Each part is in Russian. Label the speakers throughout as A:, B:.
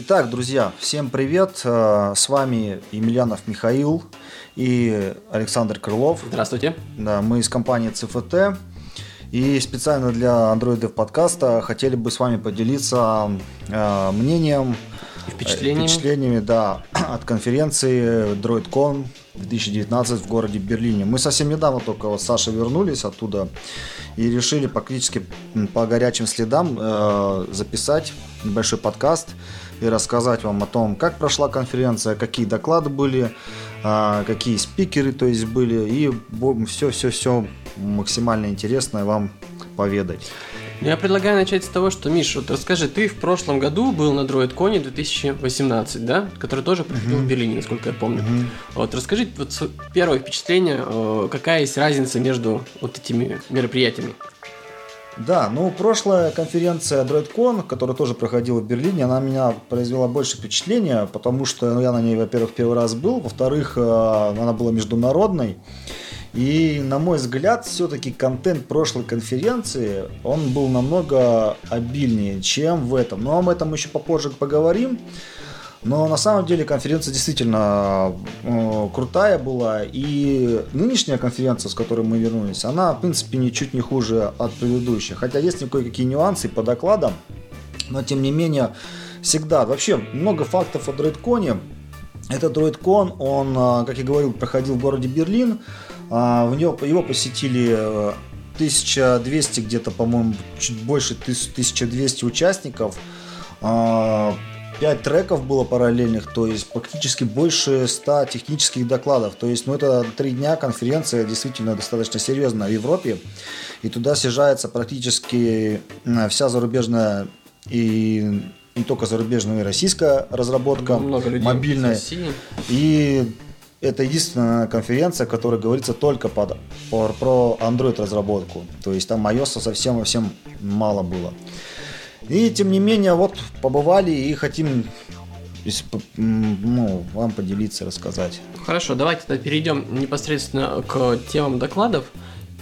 A: Итак, друзья, всем привет. Э, с вами Емельянов Михаил и Александр Крылов.
B: Здравствуйте.
A: Да, мы из компании ЦФТ. И специально для Android Dev подкаста хотели бы с вами поделиться э, мнением
B: и впечатлениями.
A: впечатлениями да, от конференции DroidCon 2019 в городе Берлине. Мы совсем недавно только вот Саша вернулись оттуда и решили практически по горячим следам э, записать небольшой подкаст и рассказать вам о том, как прошла конференция, какие доклады были, а, какие спикеры то есть были, и все-все-все максимально интересное вам поведать.
B: Я предлагаю начать с того, что, Миша, вот расскажи, ты в прошлом году был на DroidCon 2018, да? Который тоже проходил uh-huh. в Берлине, насколько я помню. Uh-huh. Вот расскажи, вот первое впечатление, э, какая есть разница между вот этими мероприятиями?
A: Да, ну прошлая конференция DroidCon, которая тоже проходила в Берлине, она меня произвела больше впечатления, потому что ну, я на ней, во-первых, первый раз был, во-вторых, э, она была международной. И, на мой взгляд, все-таки контент прошлой конференции, он был намного обильнее, чем в этом. Но об этом еще попозже поговорим. Но на самом деле конференция действительно э, крутая была. И нынешняя конференция, с которой мы вернулись, она, в принципе, ничуть не хуже от предыдущей. Хотя есть кое-какие нюансы по докладам. Но, тем не менее, всегда. Вообще, много фактов о DroidCon. Этот DroidCon, он, э, как я говорил, проходил в городе Берлин. Э, в него, его посетили 1200 где-то, по-моему, чуть больше 1200 участников. 5 треков было параллельных, то есть практически больше 100 технических докладов. То есть, ну, это три дня конференция действительно достаточно серьезная в Европе. И туда съезжается практически вся зарубежная и не только зарубежная, но и российская разработка,
B: Много людей
A: мобильная. И это единственная конференция, которая говорится только под, про, про Android разработку. То есть там iOS совсем-совсем мало было. И тем не менее, вот побывали и хотим ну, вам поделиться, рассказать.
B: Хорошо, давайте тогда перейдем непосредственно к темам докладов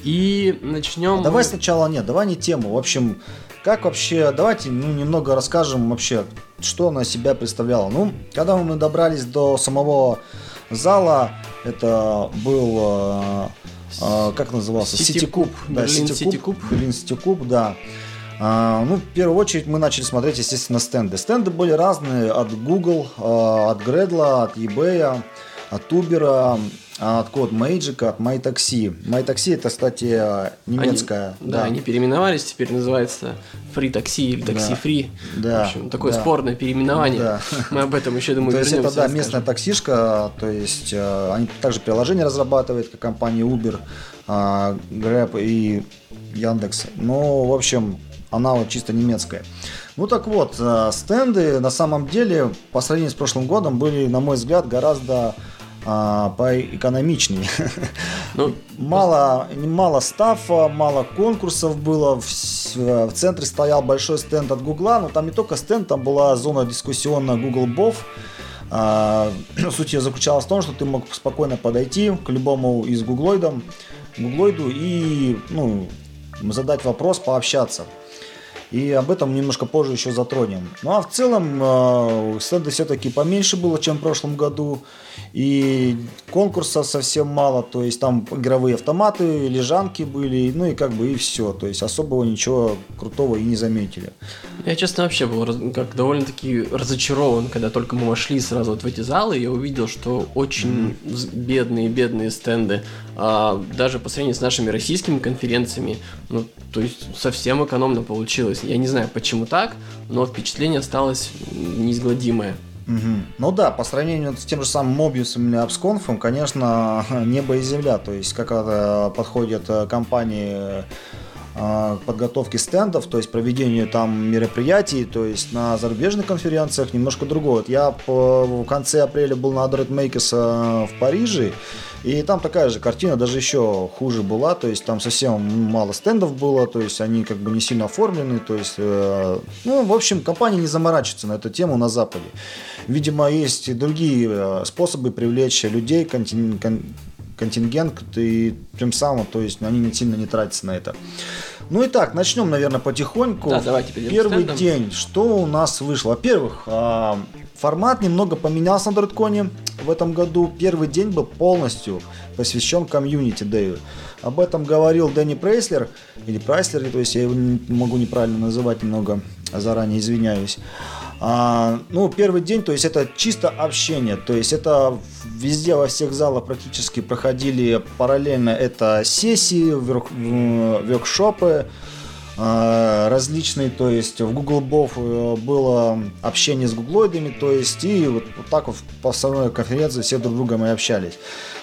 B: и начнем.
A: А давай сначала нет, давай не тему. В общем, как вообще, давайте ну, немного расскажем вообще, что она себя представляла. Ну, когда мы добрались до самого зала, это был, э, э, как назывался?
B: Сити-куб.
A: Да, Сити-куб. Берлин Сити-куб, да. А, ну, в первую очередь мы начали смотреть, естественно, стенды. Стенды были разные от Google, а, от Gradle, от eBay, от Uber, от Code Magic, от MyTaxi. MyTaxi это, кстати, немецкая.
B: Они, да, да, они переименовались, теперь называется Free Taxi или Taxi да. Free.
A: Да.
B: В общем, такое да. спорное переименование. Да. Мы об этом еще, думаю,
A: То есть это, да, местная таксишка, то есть э, они также приложение разрабатывают, как компания Uber, Grab и Яндекс. Ну, в общем, она вот чисто немецкая. Ну так вот, э, стенды на самом деле по сравнению с прошлым годом были, на мой взгляд, гораздо а, поэкономичнее. Ну, мало, мало стафа, мало конкурсов было. В, в центре стоял большой стенд от Гугла, но там не только стенд, там была зона дискуссионная Google Бов. А, суть ее заключалась в том, что ты мог спокойно подойти к любому из гуглоидам, гуглоиду и ну, задать вопрос, пообщаться. И об этом немножко позже еще затронем. Ну а в целом э, стенды все-таки поменьше было, чем в прошлом году. И конкурсов совсем мало. То есть там игровые автоматы, лежанки были, ну и как бы и все. То есть особого ничего крутого и не заметили.
B: Я, честно, вообще был как довольно-таки разочарован, когда только мы вошли сразу вот в эти залы, я увидел, что очень бедные-бедные стенды. А, даже по сравнению с нашими российскими конференциями, ну, то есть совсем экономно получилось. Я не знаю, почему так, но впечатление осталось неизгладимое.
A: Угу. Ну да, по сравнению с тем же самым Mobius или AppsConf, конечно, небо и земля. То есть, как подходят э, компании подготовки стендов, то есть проведению там мероприятий, то есть на зарубежных конференциях немножко другое. Вот я в конце апреля был на Android Makers э, в Париже, и там такая же картина, даже еще хуже была, то есть там совсем мало стендов было, то есть они как бы не сильно оформлены, то есть, э, ну, в общем, компания не заморачивается на эту тему на Западе. Видимо, есть и другие э, способы привлечь людей, контин, кон, контингент, и тем самым, то есть они не сильно не тратятся на это. Ну и так, начнем, наверное, потихоньку.
B: Да, давайте
A: Первый стендом. день, что у нас вышло? Во-первых, а, формат немного поменялся на DroidCon в этом году. Первый день был полностью посвящен комьюнити Дэю. Об этом говорил Дэнни Прейслер, или Прайслер, то есть я его могу неправильно называть немного, заранее извиняюсь. А, ну, первый день, то есть это чисто общение, то есть это везде во всех залах практически проходили параллельно это сессии, воркшопы, а, различные, то есть в Google Bov э, было общение с гуглоидами, то есть и вот, вот так вот по самой конференции все друг другом и общались.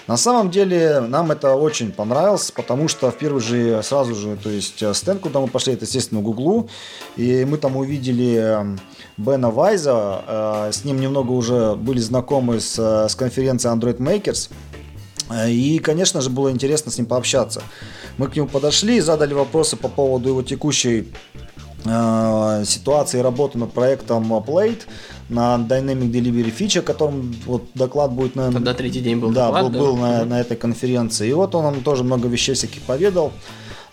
A: На самом деле нам это очень понравилось, потому что в первый же сразу же, то есть э, стенд, куда мы пошли, это естественно Гуглу, и мы там увидели Бена Вайза, э, с ним немного уже были знакомы с, э, с конференции Android Makers, и, конечно же, было интересно с ним пообщаться. Мы к нему подошли и задали вопросы по поводу его текущей э, ситуации работы над проектом Plate на Dynamic Delivery Feature, о котором вот доклад будет на...
B: Тогда третий день был
A: да,
B: доклад,
A: был, да? был на, на этой конференции. И вот он нам тоже много вещей всяких поведал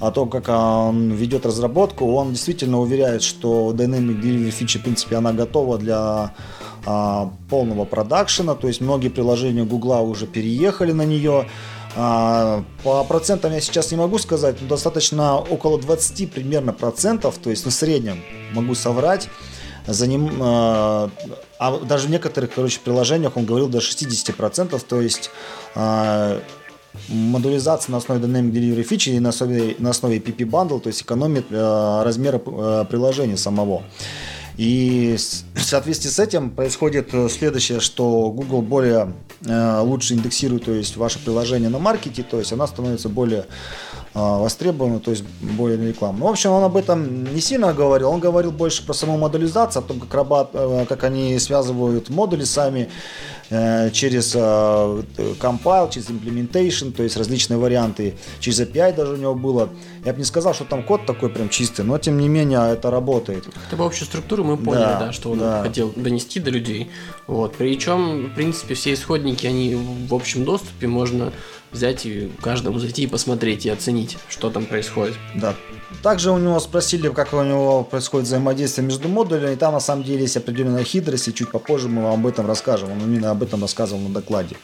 A: о том, как он ведет разработку. Он действительно уверяет, что Dynamic Delivery Feature, в принципе, она готова для а, полного продакшена, то есть многие приложения Гугла уже переехали на нее. А, по процентам я сейчас не могу сказать, но достаточно около 20 примерно процентов, то есть на ну, среднем могу соврать, за ним, а, а даже в некоторых, короче, приложениях он говорил до 60%, то есть а, модулизация на основе Dynamic Delivery Feature и на основе, на основе PP Bundle, то есть экономит а, размеры а, приложения самого. И в соответствии с этим происходит следующее, что Google более э, лучше индексирует то есть, ваше приложение на маркете, то есть она становится более а, востребованы, то есть более рекламно. Ну, в общем, он об этом не сильно говорил, он говорил больше про саму моделизацию, о том, как, рабат, э, как они связывают модули сами э, через э, compile, через implementation, то есть различные варианты, через API даже у него было. Я бы не сказал, что там код такой прям чистый, но тем не менее это работает.
B: Это по общей структуре мы поняли, да, да что он да. хотел донести до людей. Вот. Причем, в принципе, все исходники, они в общем доступе, можно взять и каждому зайти и посмотреть и оценить, что там происходит.
A: Да. Также у него спросили, как у него происходит взаимодействие между модулями, и там на самом деле есть определенная хитрость, и чуть попозже мы вам об этом расскажем. Он именно об этом рассказывал на докладе.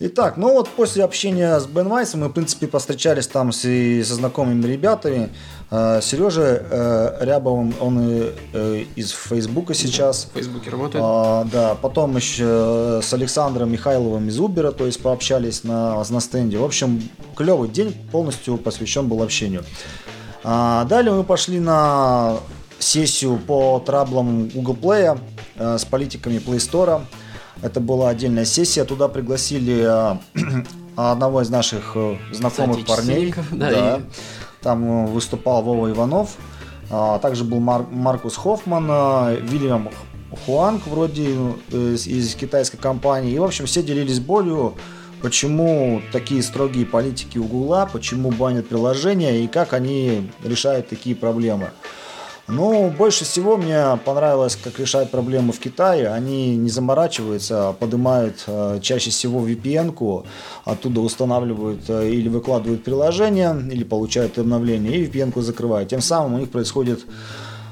A: Итак, ну вот после общения с Бен Вайсом мы, в принципе, повстречались там с, со знакомыми ребятами. Э, Сережа э, Рябовым, он э, из Фейсбука сейчас.
B: В Фейсбуке работает.
A: А, да, потом еще с Александром Михайловым из Убера, то есть пообщались на, на стенде. В общем, клевый день полностью посвящен был общению. А, далее мы пошли на сессию по траблам Google Play с политиками Play Store. Это была отдельная сессия. Туда пригласили а, одного из наших э, знакомых парней.
B: Да, да. И...
A: Там э, выступал Вова Иванов. А, также был Мар- Маркус Хоффман, а, Вильям Хуанг вроде э, из, китайской компании. И, в общем, все делились болью, почему такие строгие политики у Гугла, почему банят приложения и как они решают такие проблемы. Ну, больше всего мне понравилось, как решают проблему в Китае. Они не заморачиваются, а поднимают э, чаще всего VPN-ку, оттуда устанавливают э, или выкладывают приложение, или получают обновление, и VPN-ку закрывают. Тем самым у них происходит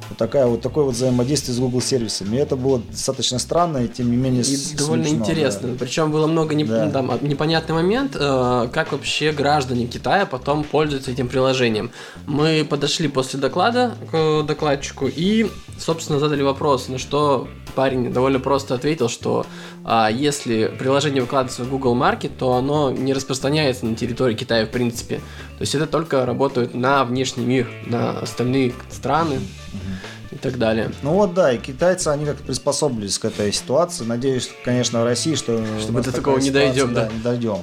A: вот, такая, вот такое вот взаимодействие с Google сервисами. И это было достаточно странно, и тем не менее
B: и довольно интересно. Да. Причем было много не, да. там, непонятный момент, э, как вообще граждане Китая потом пользуются этим приложением. Мы подошли после доклада к докладчику и, собственно, задали вопрос, на что парень довольно просто ответил, что а, если приложение выкладывается в Google Market, то оно не распространяется на территории Китая в принципе. То есть это только работает на внешний мир, на остальные страны и так далее.
A: Ну вот да, и китайцы, они как-то приспособились к этой ситуации. Надеюсь, конечно, в России, что...
B: Что мы до такого не дойдем, да?
A: Не дойдем.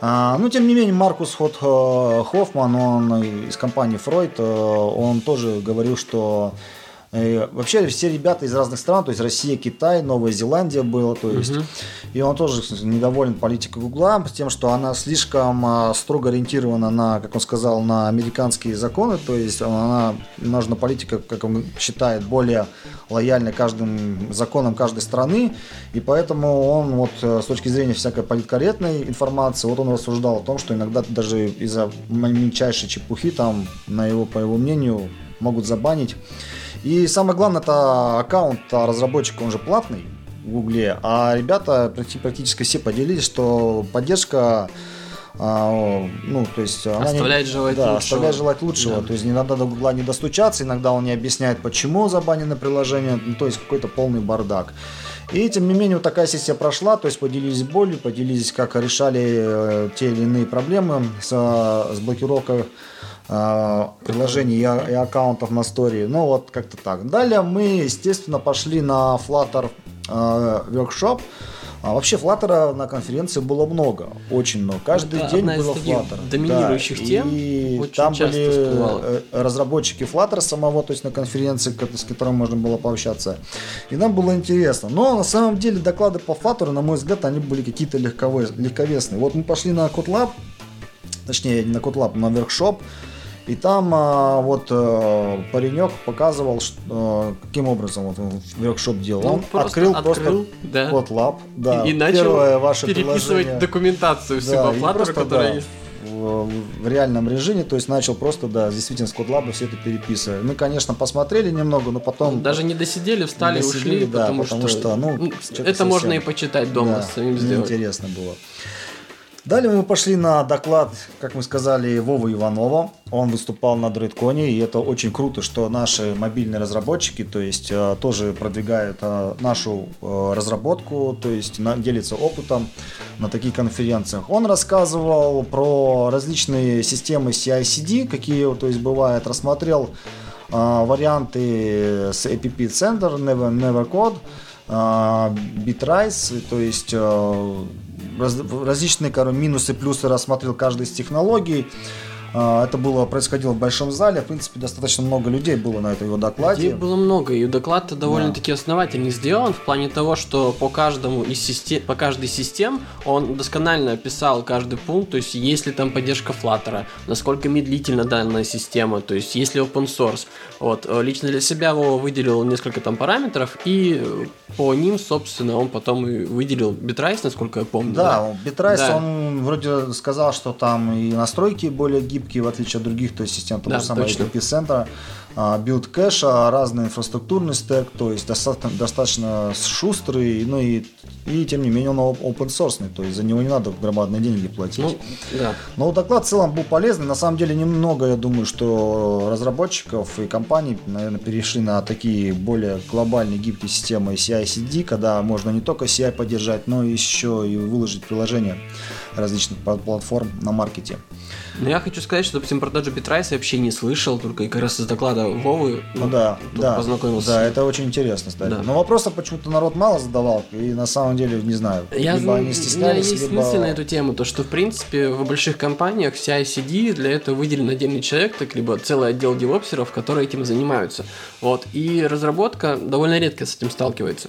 A: А, ну, тем не менее, Маркус Хот э, Хоффман, он из компании Freud, э, он тоже говорил, что вообще все ребята из разных стран, то есть Россия, Китай, Новая Зеландия было, то есть. Угу. И он тоже недоволен политикой Гугла, тем, что она слишком а, строго ориентирована на, как он сказал, на американские законы, то есть она нужна политика, как он считает, более лояльной каждым законам каждой страны, и поэтому он вот э, с точки зрения всякой политкорректной информации, вот он рассуждал о том, что иногда даже из-за мельчайшей чепухи там, на его, по его мнению, могут забанить. И самое главное, это аккаунт разработчика, он же платный в Гугле, а ребята практически все поделились, что поддержка а, ну, то есть
B: оставляет
A: не,
B: желать
A: да,
B: лучшего.
A: оставляет желать лучшего. Да. То есть иногда до Гугла не достучаться, иногда он не объясняет, почему забанено приложение, ну, то есть какой-то полный бардак. И тем не менее вот такая сессия прошла, то есть поделились болью, поделились, как решали э, те или иные проблемы с, с блокировкой э, приложений и, и аккаунтов на стори. Ну вот как-то так. Далее мы, естественно, пошли на Flutter э, Workshop. А вообще Flutter на конференции было много, очень много. Каждый Это день было Flutter.
B: Доминирующих
A: да.
B: тем.
A: И там были всплывало. Э, разработчики Flutter самого, то есть на конференции, с которым можно было пообщаться. И нам было интересно. Но на самом деле доклады по Flutter, на мой взгляд, они были какие-то легковесные. Вот мы пошли на CodeLab, точнее не на CodeLab, на Workshop. И там а, вот а, паренек показывал, что, а, каким образом вот он воркшоп делал. Ну, он просто открыл, открыл просто да. codelab, да,
B: и, и начал вообще переписывать документацию всю да, Flutter, которая да, есть.
A: В, в реальном режиме, то есть начал просто, да, действительно с codelab а все это переписывать. Мы, конечно, посмотрели немного, но потом...
B: Даже не досидели, встали, досидели, ушли,
A: да,
B: потому,
A: потому что, что ну,
B: это совсем, можно и почитать дома, да, самим сделать.
A: Интересно было. Далее мы пошли на доклад, как мы сказали, Вова Иванова. Он выступал на DroidCon, и это очень круто, что наши мобильные разработчики, то есть э, тоже продвигают э, нашу э, разработку, то есть делятся опытом на таких конференциях. Он рассказывал про различные системы CI/CD, какие, то есть бывает, рассмотрел варианты с App Center, Never, Nevercode, Bitrise, то есть раз, различные короче, минусы, плюсы рассмотрел каждый из технологий. А, это было происходило в большом зале. В принципе, достаточно много людей было на этой его докладе.
B: Людей было много, и доклад-то довольно-таки да. основательно сделан в плане того, что по каждому из систем, по каждой систем он досконально описал каждый пункт, то есть есть ли там поддержка Flutter, насколько медлительна данная система, то есть есть ли open source. Вот, э, лично для себя Вова выделил несколько там параметров, и э, по ним, собственно, он потом и выделил Bitrise, насколько я помню.
A: Да, да? Bitrise, да. он вроде сказал, что там и настройки более гибкие, гибкие, в отличие от других то есть, систем того да, же самого App Center а. Build кэша, разный инфраструктурный стек, то есть достаточно, достаточно шустрый, ну и, и тем не менее он open source, то есть за него не надо громадные деньги платить. Ну,
B: да.
A: Но доклад в целом был полезный. На самом деле немного, я думаю, что разработчиков и компаний, наверное, перешли на такие более глобальные гибкие системы CI-CD, когда можно не только CI поддержать, но еще и выложить приложения различных платформ на маркете.
B: Но я хочу сказать, что, допустим, про же Bitrise я вообще не слышал, только и как раз из доклада Вовы
A: ну, да, да,
B: познакомился.
A: Да, это очень интересно, кстати. Да. Но вопросов почему-то народ мало задавал, и на самом деле, не знаю,
B: я, либо они стеснялись, есть либо... мысль на эту тему, то что, в принципе, в больших компаниях CI/CD для этого выделен отдельный человек, так либо целый отдел девопсеров, которые этим занимаются. Вот. И разработка довольно редко с этим сталкивается.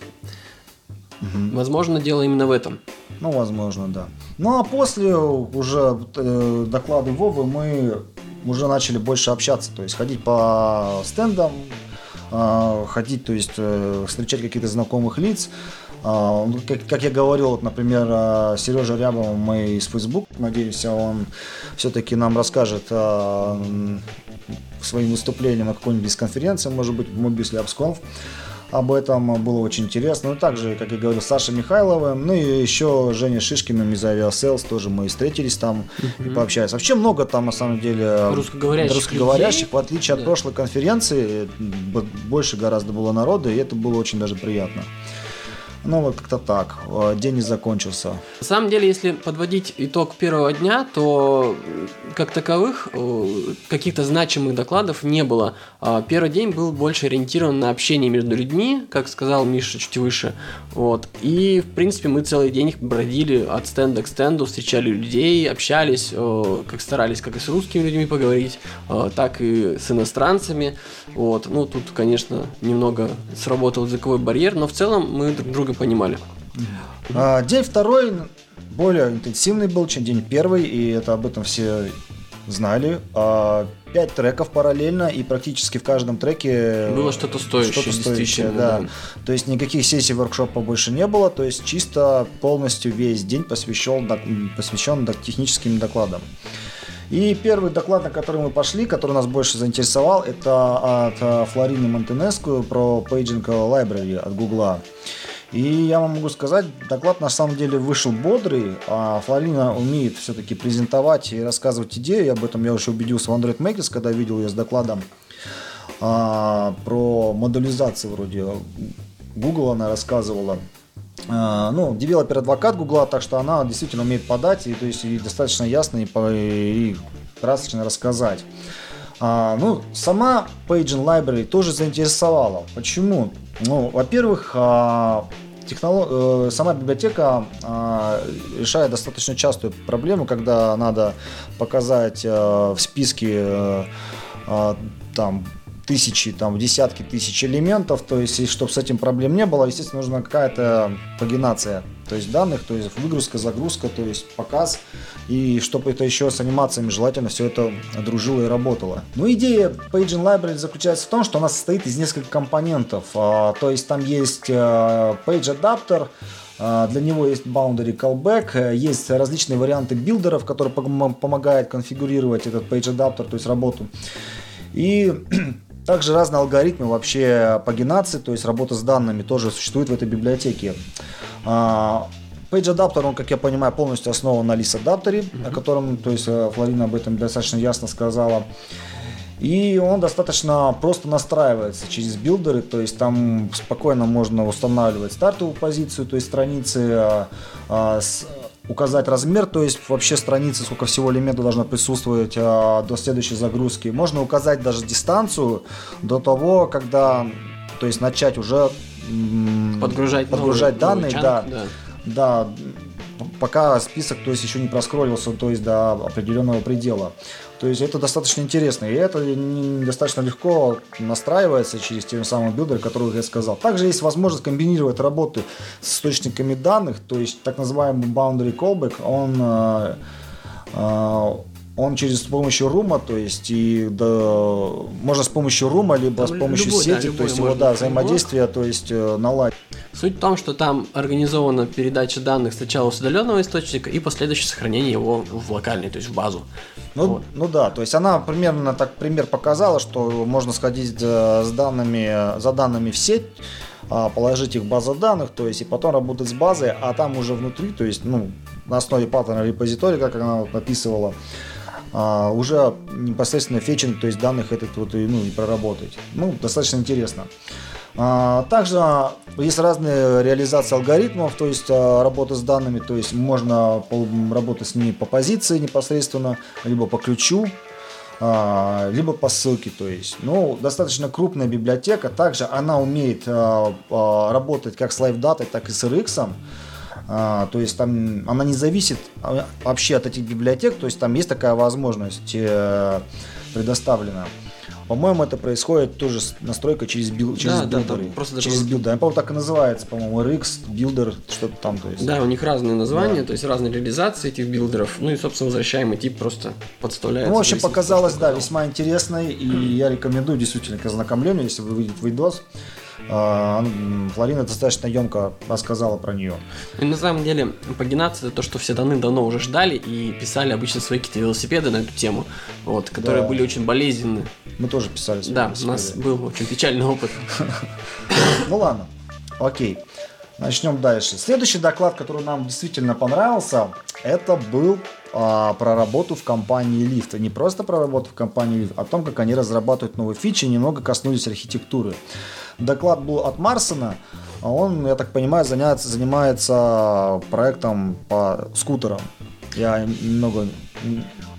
B: Угу. Возможно, дело именно в этом.
A: Ну, возможно, да. Ну, а после уже э, доклада Вовы мы уже начали больше общаться, то есть ходить по стендам, э, ходить, то есть э, встречать каких-то знакомых лиц. Э, как, как я говорил, вот, например, э, Сережа Рябов, мы из Facebook, надеемся, он все-таки нам расскажет э, своим выступлением на какой-нибудь конференции, может быть, Mobis Labs Conf об этом было очень интересно. Ну, также, как я говорил, Саша Михайловым, ну и еще Женя Шишкиным из Aviasales, тоже мы встретились там uh-huh. и пообщались. Вообще много там, на самом деле,
B: русскоговорящих,
A: русскоговорящих в отличие да. от прошлой конференции, больше гораздо было народа, и это было очень даже приятно. Ну, вот как-то так. Э, день не закончился.
B: На самом деле, если подводить итог первого дня, то как таковых э, каких-то значимых докладов не было. А первый день был больше ориентирован на общение между людьми, как сказал Миша чуть выше. Вот. И, в принципе, мы целый день бродили от стенда к стенду, встречали людей, общались, э, как старались как и с русскими людьми поговорить, так и с иностранцами. Вот. Ну, тут, конечно, немного сработал языковой барьер, но в целом мы друг друга понимали.
A: А, день второй более интенсивный был, чем день первый, и это об этом все знали. А, пять треков параллельно, и практически в каждом треке
B: было что-то стоящее, что стоящее
A: да. да. То есть никаких сессий воркшопа больше не было, то есть чисто полностью весь день посвящен, посвящен техническим докладам. И первый доклад, на который мы пошли, который нас больше заинтересовал, это от э, Флорины Монтенеску про Paging Library от Гугла. И я вам могу сказать, доклад на самом деле вышел бодрый, а Флорина умеет все-таки презентовать и рассказывать идеи. Об этом я уже убедился в Android Makers, когда видел ее с докладом а, про модулизацию вроде. Google она рассказывала. А, ну, developer advocate Гугла, так что она действительно умеет подать, и, то есть и достаточно ясно и, и красочно рассказать. А, ну, сама Paging Library тоже заинтересовала. Почему? Ну, во-первых, а, технолог... Э, сама библиотека а, решает достаточно частую проблему, когда надо показать а, в списке а, а, там тысячи, там, десятки тысяч элементов, то есть, и чтобы с этим проблем не было, естественно, нужна какая-то пагинация, то есть данных, то есть выгрузка, загрузка, то есть показ, и чтобы это еще с анимациями желательно все это дружило и работало. Ну, идея Paging Library заключается в том, что она состоит из нескольких компонентов, а, то есть там есть а, Page Adapter, а, для него есть boundary callback, есть различные варианты билдеров, которые помогают конфигурировать этот page adapter, то есть работу. И Также разные алгоритмы вообще пагинации, то есть работа с данными тоже существует в этой библиотеке. А, Page Adapter, он, как я понимаю, полностью основан на List адаптере, mm-hmm. о котором, то есть э, Флорина об этом достаточно ясно сказала. И он достаточно просто настраивается через билдеры, то есть там спокойно можно устанавливать стартовую позицию, то есть страницы а, а, указать размер, то есть вообще страницы, сколько всего элементов должно присутствовать а, до следующей загрузки. Можно указать даже дистанцию до того, когда, то есть начать уже
B: подгружать,
A: подгружать новый, данные, новый чанк, да, да, да, пока список, то есть еще не проскроллился, то есть до определенного предела. То есть это достаточно интересно. И это достаточно легко настраивается через те самые билдеры, которые я сказал. Также есть возможность комбинировать работы с источниками данных, то есть так называемый boundary callback, он э, э, он через с помощью рума, то есть и да, можно с помощью рума, либо там с помощью любой, сети, да, то есть его да, взаимодействие, то есть э, наладить.
B: Суть в том, что там организована передача данных сначала с удаленного источника и последующее сохранение его в локальный, то есть в базу.
A: Ну, вот. ну да, то есть она примерно так пример показала, что можно сходить э, с данными, за данными в сеть, а, положить их в базу данных, то есть и потом работать с базой, а там уже внутри, то есть ну на основе паттерна репозитория, как она вот описывала, а, уже непосредственно фетчинг, то есть данных этот вот ну, и проработать. Ну, достаточно интересно. А, также есть разные реализации алгоритмов, то есть а, работа с данными, то есть можно работать с ними по позиции непосредственно, либо по ключу, а, либо по ссылке, то есть, ну, достаточно крупная библиотека, также она умеет работать как с LiveData, так и с RX, а, то есть там она не зависит а, вообще от этих библиотек, то есть там есть такая возможность э, предоставлена. По-моему, это происходит тоже настройка через, build, через да, builder ы. Да, просто через builder. По-моему, так и называется, по-моему, RX builder, что-то там. То есть.
B: Да, у них разные названия, да. то есть разные реализации этих builder ов. Ну и, собственно, возвращаемый тип просто подставляется.
A: Ну, в общем, показалось, да, весьма интересной. И я рекомендую действительно к ознакомлению, если вы видите видос. А, Флорина достаточно емко рассказала про нее.
B: И на самом деле пагинация это то, что все давно уже ждали и писали обычно свои какие-то велосипеды на эту тему, вот, которые да. были очень болезненны.
A: Мы тоже писали
B: свои Да, велосипеды. у нас был очень печальный опыт.
A: Ну ладно, окей. Начнем дальше. Следующий доклад, который нам действительно понравился, это был а, про работу в компании Lyft. Не просто про работу в компании Lyft, а о том, как они разрабатывают новые фичи, немного коснулись архитектуры. Доклад был от Марсона, а он, я так понимаю, занимается, занимается проектом по скутерам. Я немного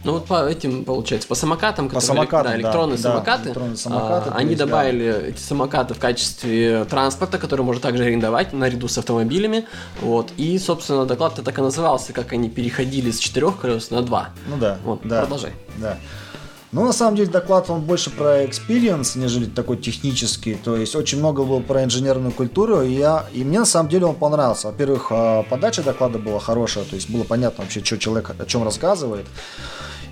B: ну вот по этим, получается, по самокатам,
A: по самокатам,
B: да, электронные
A: да,
B: самокаты,
A: электронные самокаты
B: а, они
A: есть,
B: добавили
A: да.
B: эти самокаты в качестве транспорта, который можно также арендовать наряду с автомобилями. Вот. И, собственно, доклад так и назывался, как они переходили с четырех колес на два.
A: Ну да.
B: Вот,
A: да,
B: продолжай.
A: Да. Ну, на самом деле, доклад он больше про experience, нежели такой технический. То есть, очень много было про инженерную культуру, и, я, и мне, на самом деле, он понравился. Во-первых, а, подача доклада была хорошая, то есть, было понятно вообще, что человек о чем рассказывает.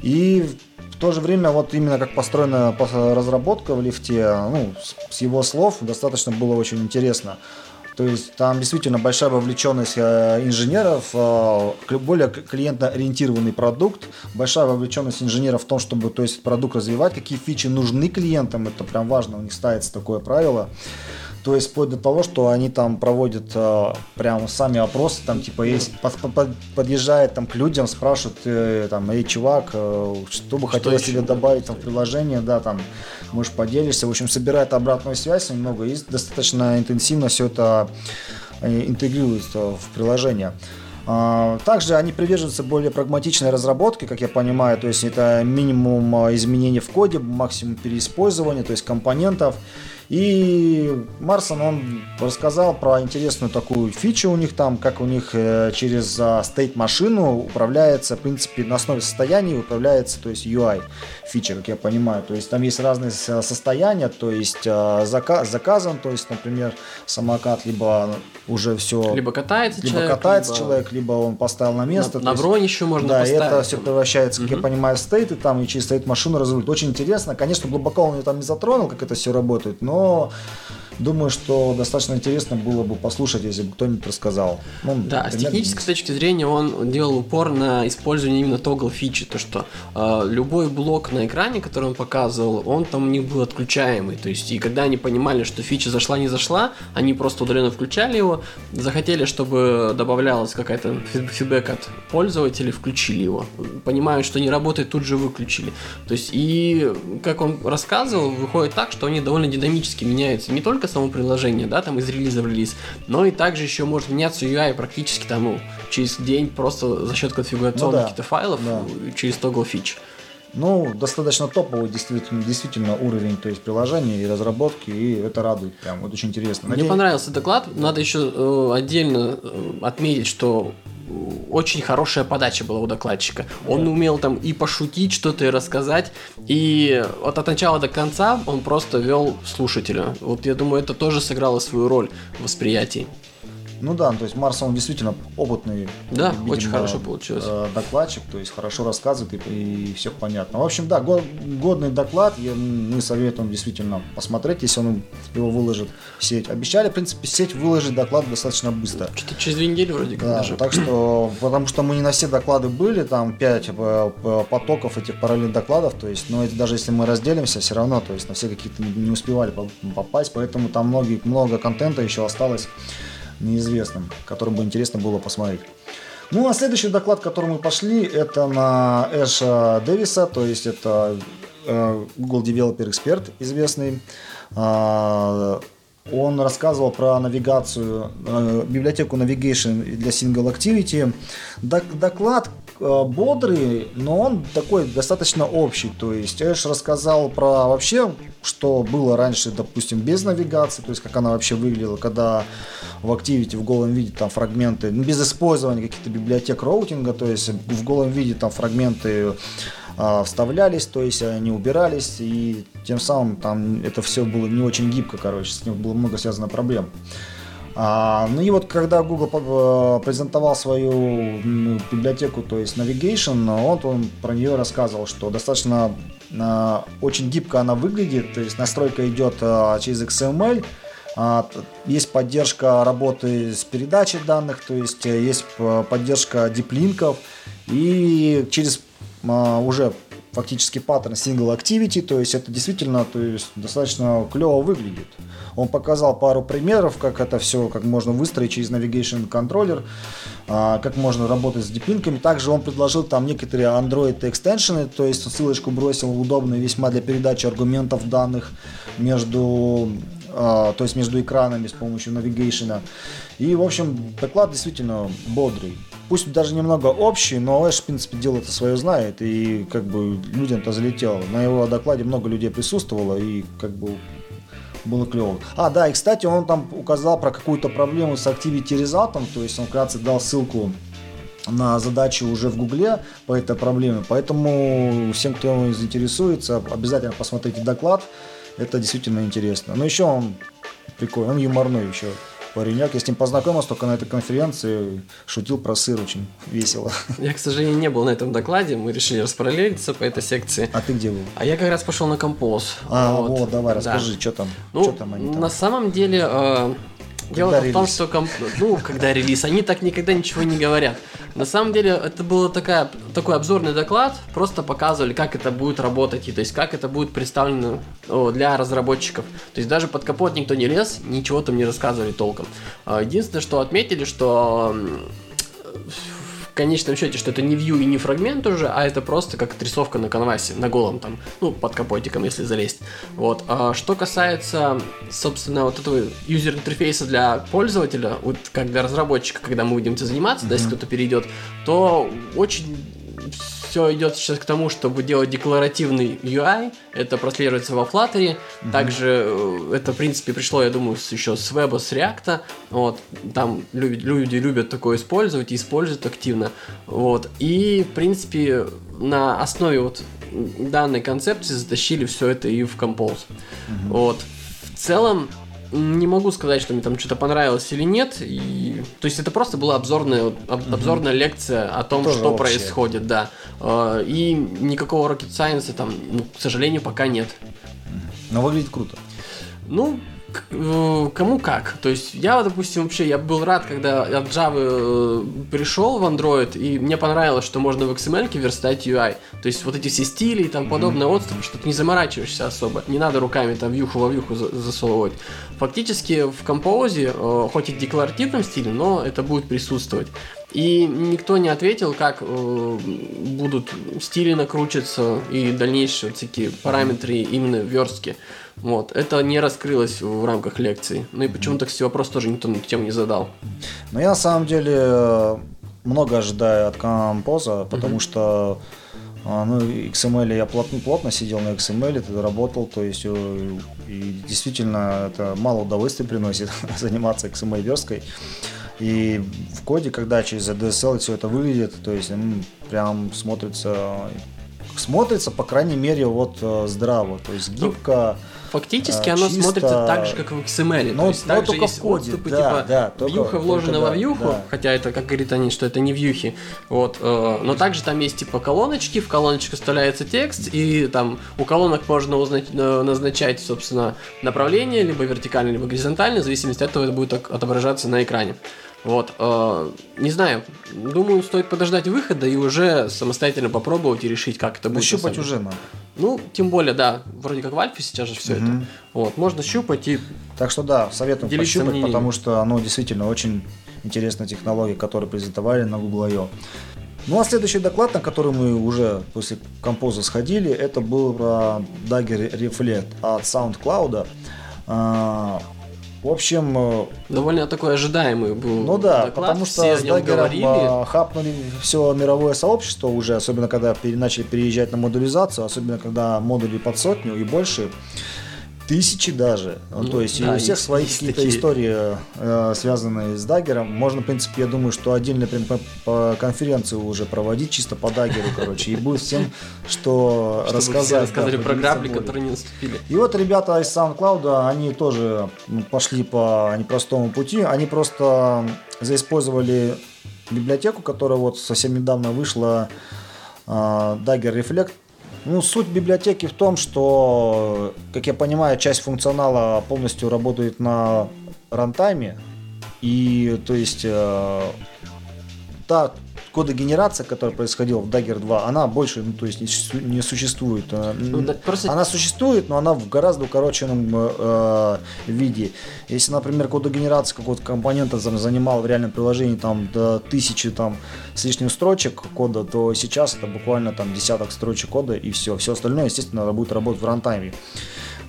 A: И в то же время вот именно как построена разработка в лифте, ну, с его слов достаточно было очень интересно. То есть там действительно большая вовлеченность э, инженеров, э, более клиентоориентированный продукт, большая вовлеченность инженеров в том, чтобы то есть, продукт развивать, какие фичи нужны клиентам, это прям важно, у них ставится такое правило. То есть вплоть до того, что они там проводят э, прям сами опросы, там типа есть, под, под, подъезжает там к людям, спрашивают э, там, эй, чувак, э, что бы хотелось тебе добавить там в приложение, да, там, можешь поделишься. В общем, собирает обратную связь немного и достаточно интенсивно все это э, интегрируется в приложение. А, также они приверженцы более прагматичной разработки, как я понимаю, то есть это минимум э, изменений в коде, максимум переиспользования, то есть компонентов. И Марсон, он рассказал про интересную такую фичу у них там, как у них э, через стейт-машину управляется, в принципе, на основе состояний управляется, то есть UI фича, как я понимаю. То есть там есть разные состояния, то есть э, заказ, заказан, то есть, например, самокат либо уже все...
B: Либо катается
A: либо
B: человек.
A: катается
B: либо...
A: человек, либо он поставил на место.
B: На, на бронь еще можно
A: да,
B: поставить.
A: Да, это все превращается, как
B: угу.
A: я понимаю, в стейт, и там и через стейт машину разрулит. Очень интересно. Конечно, глубоко он ее там не затронул, как это все работает, но думаю, что достаточно интересно было бы послушать, если бы кто-нибудь рассказал.
B: Ну, да, с технической точки зрения он делал упор на использование именно тогл фичи, то что э, любой блок на экране, который он показывал, он там не был отключаемый, то есть и когда они понимали, что фича зашла, не зашла, они просто удаленно включали его, захотели, чтобы добавлялась какая-то фидбэк от пользователей, включили его, понимают, что не работает, тут же выключили, то есть и как он рассказывал, выходит так, что они довольно динамически меняются, не только само приложение, да, там из релиза в релиз, но и также еще может меняться UI практически там, ну, через день просто за счет конфигурационных ну, да. каких-то файлов да. через toggle фич.
A: Ну, достаточно топовый действительно, действительно уровень то есть приложения и разработки, и это радует прям, вот очень интересно.
B: Мне понравился доклад, надо еще э, отдельно э, отметить, что очень хорошая подача была у докладчика. Он умел там и пошутить что-то, и рассказать. И вот от начала до конца он просто вел слушателя. Вот я думаю, это тоже сыграло свою роль в восприятии.
A: Ну да, то есть Марс, он действительно опытный.
B: Да, видимо, очень хорошо получилось.
A: Э, докладчик, то есть хорошо рассказывает и, и все понятно. В общем, да, год, годный доклад, я, мы советуем действительно посмотреть, если он его выложит в сеть. Обещали, в принципе, сеть выложить доклад достаточно быстро.
B: Что-то через две недели вроде как
A: да,
B: даже.
A: Так что, потому что мы не на все доклады были, там 5 э, потоков этих параллельных докладов, то есть, но это даже если мы разделимся, все равно, то есть на все какие-то не успевали попасть, поэтому там многие, много контента еще осталось неизвестным, которым бы интересно было посмотреть. Ну, а следующий доклад, который мы пошли, это на Эша Дэвиса, то есть это э, Google Developer Expert известный. Э, он рассказывал про навигацию, э, библиотеку Navigation для Single Activity. Доклад бодрый, но он такой достаточно общий. То есть Эш рассказал про вообще, что было раньше, допустим, без навигации, то есть как она вообще выглядела, когда в Activity в голом виде там фрагменты, ну, без использования каких-то библиотек роутинга, то есть в голом виде там фрагменты а, вставлялись, то есть они убирались, и тем самым там это все было не очень гибко, короче, с ним было много связано проблем. А, ну и вот когда Google э, презентовал свою библиотеку, то есть Navigation, вот он про нее рассказывал, что достаточно а, очень гибко она выглядит, то есть настройка идет а, через XML, а, есть поддержка работы с передачей данных, то есть э, есть поддержка диплинков и через а, уже фактически паттерн single activity, то есть это действительно то есть, достаточно клево выглядит. Он показал пару примеров, как это все, как можно выстроить через Navigation Controller, а, как можно работать с диплинками. Также он предложил там некоторые Android экстеншены, то есть ссылочку бросил удобные весьма для передачи аргументов данных между а, то есть между экранами с помощью навигейшена. И, в общем, доклад действительно бодрый. Пусть даже немного общий, но Эш, в принципе, дело это свое знает, и как бы людям-то залетело. На его докладе много людей присутствовало, и как бы было клево. А, да, и, кстати, он там указал про какую-то проблему с Activity Result, то есть он вкратце дал ссылку на задачи уже в Гугле по этой проблеме. Поэтому всем, кто заинтересуется, обязательно посмотрите доклад. Это действительно интересно. Но еще он прикольный, он юморной еще паренек. Я с ним познакомился только на этой конференции, шутил про сыр очень весело.
B: Я, к сожалению, не был на этом докладе, мы решили распараллелиться по этой секции.
A: А ты где был?
B: А я как раз пошел на композ.
A: А, вот, вот давай, расскажи, да. что там,
B: ну,
A: что там
B: они там? На самом деле, Дело в том, что комп... ну, когда релиз, они так никогда ничего не говорят. На самом деле, это был такая, такой обзорный доклад, просто показывали, как это будет работать, и то есть как это будет представлено о, для разработчиков. То есть даже под капот никто не лез, ничего там не рассказывали толком. А, единственное, что отметили, что конечном счете, что это не view и не фрагмент уже, а это просто как отрисовка на канвасе, на голом там, ну, под капотиком, если залезть. Вот. А что касается, собственно, вот этого юзер интерфейса для пользователя, вот как для разработчика, когда мы будем этим заниматься, mm-hmm. да, если кто-то перейдет, то очень все идет сейчас к тому, чтобы делать декларативный UI. Это прослеживается во Flutter. Mm-hmm. Также э, это, в принципе, пришло, я думаю, еще с веба, с React. Вот. Там люди, люди любят такое использовать и используют активно. Вот. И, в принципе, на основе вот данной концепции затащили все это и в Compose. Mm-hmm. Вот. В целом, не могу сказать, что мне там что-то понравилось или нет. И... То есть это просто была обзорная, об, обзорная угу. лекция о том, Тоже что общее. происходит, да. А, и никакого rocket science там, ну, к сожалению, пока нет.
A: Но выглядит круто.
B: Ну, кому как. То есть я, допустим, вообще я был рад, когда от Java э, пришел в Android, и мне понравилось, что можно в XML верстать UI. То есть вот эти все стили и там подобное mm-hmm. отступы, что ты не заморачиваешься особо. Не надо руками там вьюху во вьюху засовывать. Фактически в композе, э, хоть и в декларативном стиле, но это будет присутствовать. И никто не ответил, как э, будут стили накручиваться и дальнейшие вот такие параметры именно верстки. Вот. Это не раскрылось в рамках лекции. Ну и почему-то, кстати, вопрос тоже никто на эту тему не задал.
A: Но я на самом деле много ожидаю от композа, потому mm-hmm. что а, ну, XML я плотно, плотно сидел на XML, это работал, то есть э, и действительно это мало удовольствия приносит заниматься XML версткой. И в коде, когда через ADSL все это выглядит, то есть ну, прям смотрится смотрится, по крайней мере, вот э, здраво, то есть ну, гибко.
B: Фактически а, оно чисто... смотрится так же, как в XML.
A: Но, то есть также есть
B: коде, отступы, да, типа да, только, вьюха вложена только, во вьюху, да. хотя это, как говорит они, что это не вьюхи. Вот, э, но также там есть типа колоночки, в колоночку вставляется текст, и там у колонок можно узнать, э, назначать, собственно, направление, либо вертикально, либо горизонтально, в зависимости от этого это будет отображаться на экране. Вот, э, не знаю, думаю, стоит подождать выхода и уже самостоятельно попробовать и решить, как это будет.
A: Щупать уже надо.
B: Ну, тем более, да, вроде как в Альфе сейчас же все угу. это. Вот, можно щупать и.
A: Так что да, советую пощупать, мнением. потому что оно действительно очень интересная технология, которую презентовали на Google I.O. Ну а следующий доклад, на который мы уже после композа сходили, это был про Dagger Reflect от SoundCloud. В общем... Э,
B: Довольно такой ожидаемый был
A: Ну да, доклад, потому что с Даггером э, хапнули все мировое сообщество уже, особенно когда начали переезжать на модулизацию, особенно когда модули под сотню и больше тысячи даже. Ну, то есть да, у всех свои какие-то истории, э, связанные с Даггером. Можно, в принципе, я думаю, что отдельно прям по, по конференцию уже проводить чисто по Даггеру, короче, и будет всем, что рассказать.
B: рассказали про грабли, которые не наступили.
A: И вот ребята из SoundCloud, они тоже пошли по непростому пути. Они просто заиспользовали библиотеку, которая вот совсем недавно вышла, э, Dagger Reflect, ну, суть библиотеки в том, что, как я понимаю, часть функционала полностью работает на рантайме. И, то есть, э, та кодогенерация, которая происходила в Dagger 2, она больше, ну, то есть не существует. Э, ну, да, просто... Она существует, но она в гораздо укороченном э, виде. Если, например, кодогенерация какого-то компонента там, занимала в реальном приложении там до тысячи там с лишним строчек кода, то сейчас это буквально там десяток строчек кода и все. Все остальное, естественно, будет работать в рантайме.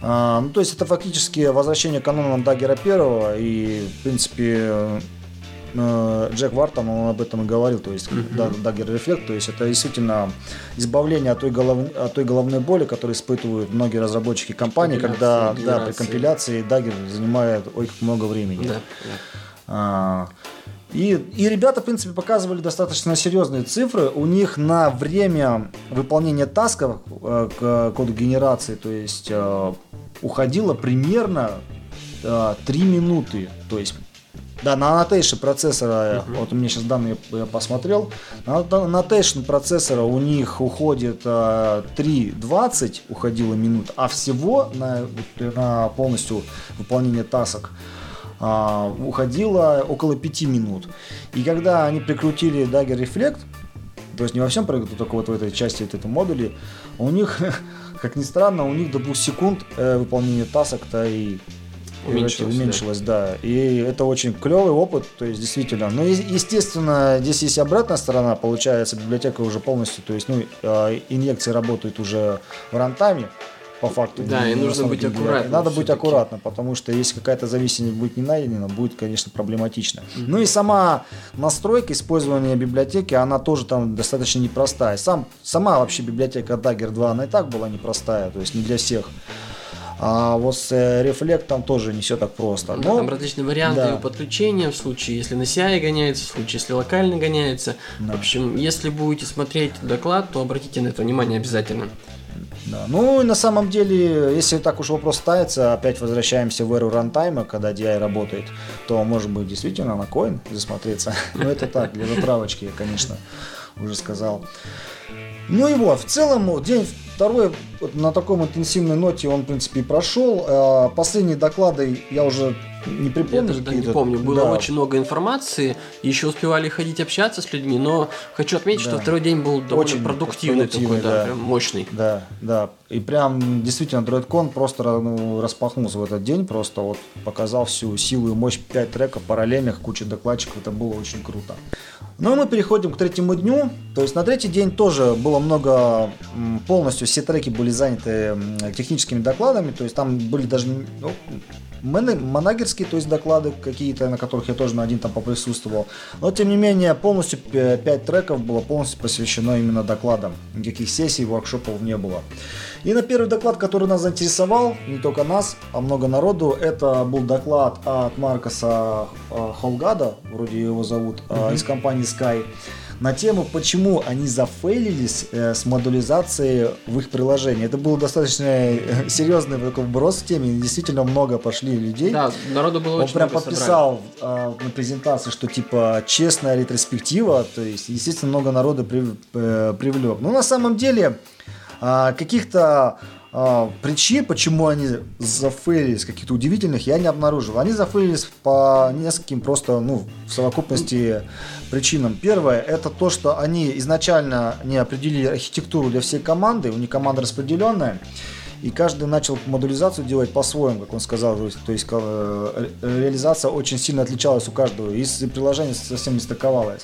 A: А, ну, то есть это фактически возвращение канонам Даггера первого, и, в принципе, э, Джек Вартон, он об этом и говорил, то есть mm-hmm. Dagger Reflect, то есть это действительно избавление от той, голов... от той головной боли, которую испытывают многие разработчики компании, когда да, при компиляции Dagger занимает ой, как много времени. Да, да. А, и, и ребята, в принципе, показывали достаточно серьезные цифры. У них на время выполнения тасков э, к коду генерации, то есть э, уходило примерно э, 3 минуты. То есть да, на аннотейшн процессора, uh-huh. вот у меня сейчас данные я посмотрел, на аннотейшн процессора у них уходит э, 3.20 уходило минут, а всего на, на полностью выполнение тасок а, уходило около 5 минут. И когда они прикрутили Dagger Reflect, то есть не во всем проекту, только вот в этой части вот этого модуля, у них, как ни странно, у них до 2 секунд э, выполнение тасок-то и уменьшилось, уменьшилось да. да. И это очень клевый опыт, то есть действительно. Но естественно, здесь есть обратная сторона, получается, библиотека уже полностью, то есть ну, а, инъекции работают уже в рантайме по факту.
B: Да, и нужно быть аккуратным.
A: Надо быть аккуратно, потому что если какая-то зависимость будет не найдена, будет, конечно, проблематично. Mm-hmm. Ну и сама настройка использования библиотеки, она тоже там достаточно непростая. Сам, сама вообще библиотека Dagger 2, она и так была непростая, то есть не для всех. А вот с э, рефлектом тоже не все так просто.
B: Да, Но, там различные варианты да. подключения в случае, если на CI гоняется, в случае, если локально гоняется. Да. В общем, если будете смотреть доклад, то обратите на это внимание обязательно.
A: Да. Ну и на самом деле, если так уж вопрос ставится, опять возвращаемся в эру рантайма, когда DI работает, то может быть действительно на коин засмотреться. Но это так, для затравочки я, конечно, уже сказал. Ну и вот, в целом, день второй на таком интенсивной ноте он, в принципе, и прошел. А, последние доклады я уже не припомню. Я
B: даже да, не помню. Было да. очень много информации. Еще успевали ходить общаться с людьми, но хочу отметить, да. что второй день был довольно очень продуктивный, продуктивный такой, да, да, прям мощный.
A: Да, да. И прям действительно DroidCon просто ну, распахнулся в этот день, просто вот показал всю силу и мощь 5 треков параллельных, куча докладчиков. Это было очень круто. Ну, мы переходим к третьему дню. То есть на третий день тоже было много, полностью все треки были заняты техническими докладами. То есть там были даже ну, манагерские, то есть доклады какие-то, на которых я тоже на один там поприсутствовал. Но тем не менее, полностью 5 треков было полностью посвящено именно докладам. Никаких сессий, воркшопов не было. И на первый доклад, который нас заинтересовал, не только нас, а много народу, это был доклад от Маркоса э, Холгада, вроде его зовут, mm-hmm. из компании Sky, на тему, почему они зафейлились э, с модулизацией в их приложении. Это был достаточно серьезный такой вброс в теме, действительно много пошли людей.
B: Да, народу было
A: Он
B: очень
A: прям подписал э, на презентации, что типа честная ретроспектива, то есть, естественно, много народу при, э, привлек. Но на самом деле а, каких-то причин, почему они зафейлились, каких-то удивительных, я не обнаружил. Они зафейлились по нескольким просто, ну, в совокупности причинам. Первое, это то, что они изначально не определили архитектуру для всей команды, у них команда распределенная, и каждый начал модулизацию делать по-своему, как он сказал, то есть, то есть э, реализация очень сильно отличалась у каждого, и приложение совсем не стыковалось.